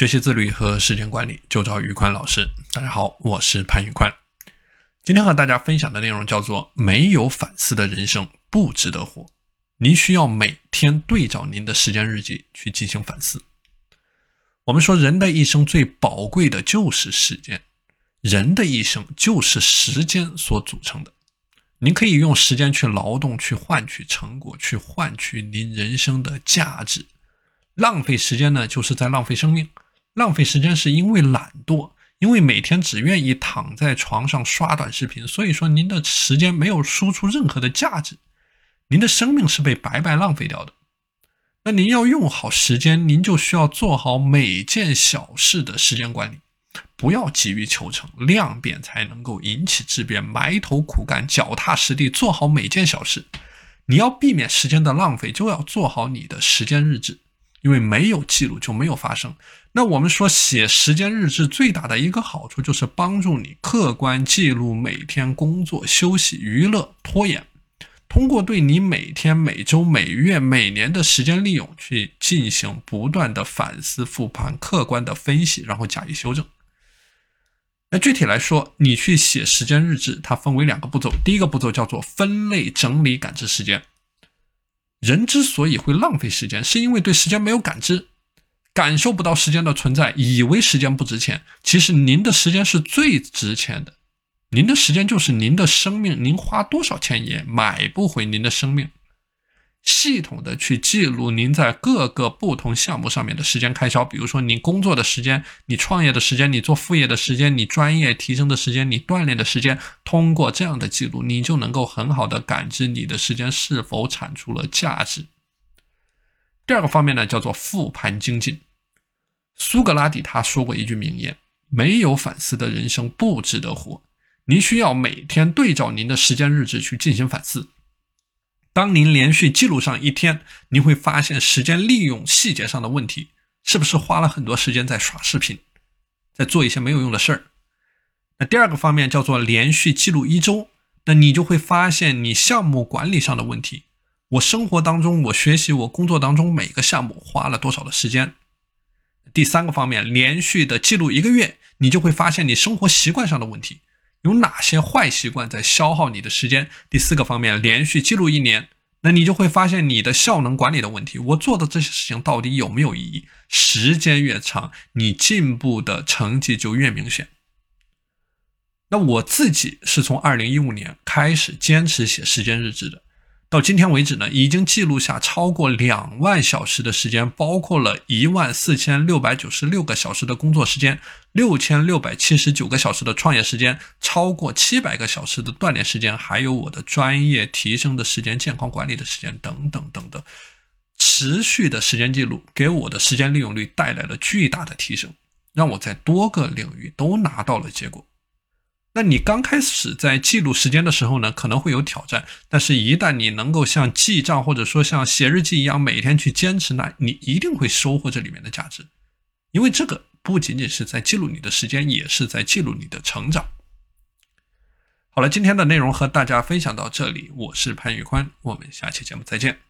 学习自律和时间管理，就找宇宽老师。大家好，我是潘宇宽。今天和大家分享的内容叫做“没有反思的人生不值得活”。您需要每天对照您的时间日记去进行反思。我们说，人的一生最宝贵的就是时间，人的一生就是时间所组成的。您可以用时间去劳动，去换取成果，去换取您人生的价值。浪费时间呢，就是在浪费生命。浪费时间是因为懒惰，因为每天只愿意躺在床上刷短视频，所以说您的时间没有输出任何的价值，您的生命是被白白浪费掉的。那您要用好时间，您就需要做好每件小事的时间管理。不要急于求成，量变才能够引起质变。埋头苦干，脚踏实地，做好每件小事。你要避免时间的浪费，就要做好你的时间日志，因为没有记录就没有发生。那我们说写时间日志最大的一个好处就是帮助你客观记录每天工作、休息、娱乐、拖延。通过对你每天、每周、每月、每年的时间利用去进行不断的反思、复盘、客观的分析，然后加以修正。那具体来说，你去写时间日志，它分为两个步骤。第一个步骤叫做分类整理感知时间。人之所以会浪费时间，是因为对时间没有感知，感受不到时间的存在，以为时间不值钱。其实您的时间是最值钱的，您的时间就是您的生命，您花多少钱也买不回您的生命。系统的去记录您在各个不同项目上面的时间开销，比如说你工作的时间、你创业的时间、你做副业的时间、你专业提升的时间、你锻炼的时间。通过这样的记录，你就能够很好的感知你的时间是否产出了价值。第二个方面呢，叫做复盘精进。苏格拉底他说过一句名言：“没有反思的人生不值得活。”您需要每天对照您的时间日志去进行反思。当您连续记录上一天，您会发现时间利用细节上的问题，是不是花了很多时间在刷视频，在做一些没有用的事儿？那第二个方面叫做连续记录一周，那你就会发现你项目管理上的问题。我生活当中，我学习，我工作当中每个项目花了多少的时间？第三个方面，连续的记录一个月，你就会发现你生活习惯上的问题。有哪些坏习惯在消耗你的时间？第四个方面，连续记录一年，那你就会发现你的效能管理的问题。我做的这些事情到底有没有意义？时间越长，你进步的成绩就越明显。那我自己是从二零一五年开始坚持写时间日志的。到今天为止呢，已经记录下超过两万小时的时间，包括了一万四千六百九十六个小时的工作时间，六千六百七十九个小时的创业时间，超过七百个小时的锻炼时间，还有我的专业提升的时间、健康管理的时间等等等等。持续的时间记录给我的时间利用率带来了巨大的提升，让我在多个领域都拿到了结果。那你刚开始在记录时间的时候呢，可能会有挑战，但是，一旦你能够像记账或者说像写日记一样每天去坚持，那你一定会收获这里面的价值，因为这个不仅仅是在记录你的时间，也是在记录你的成长。好了，今天的内容和大家分享到这里，我是潘宇宽，我们下期节目再见。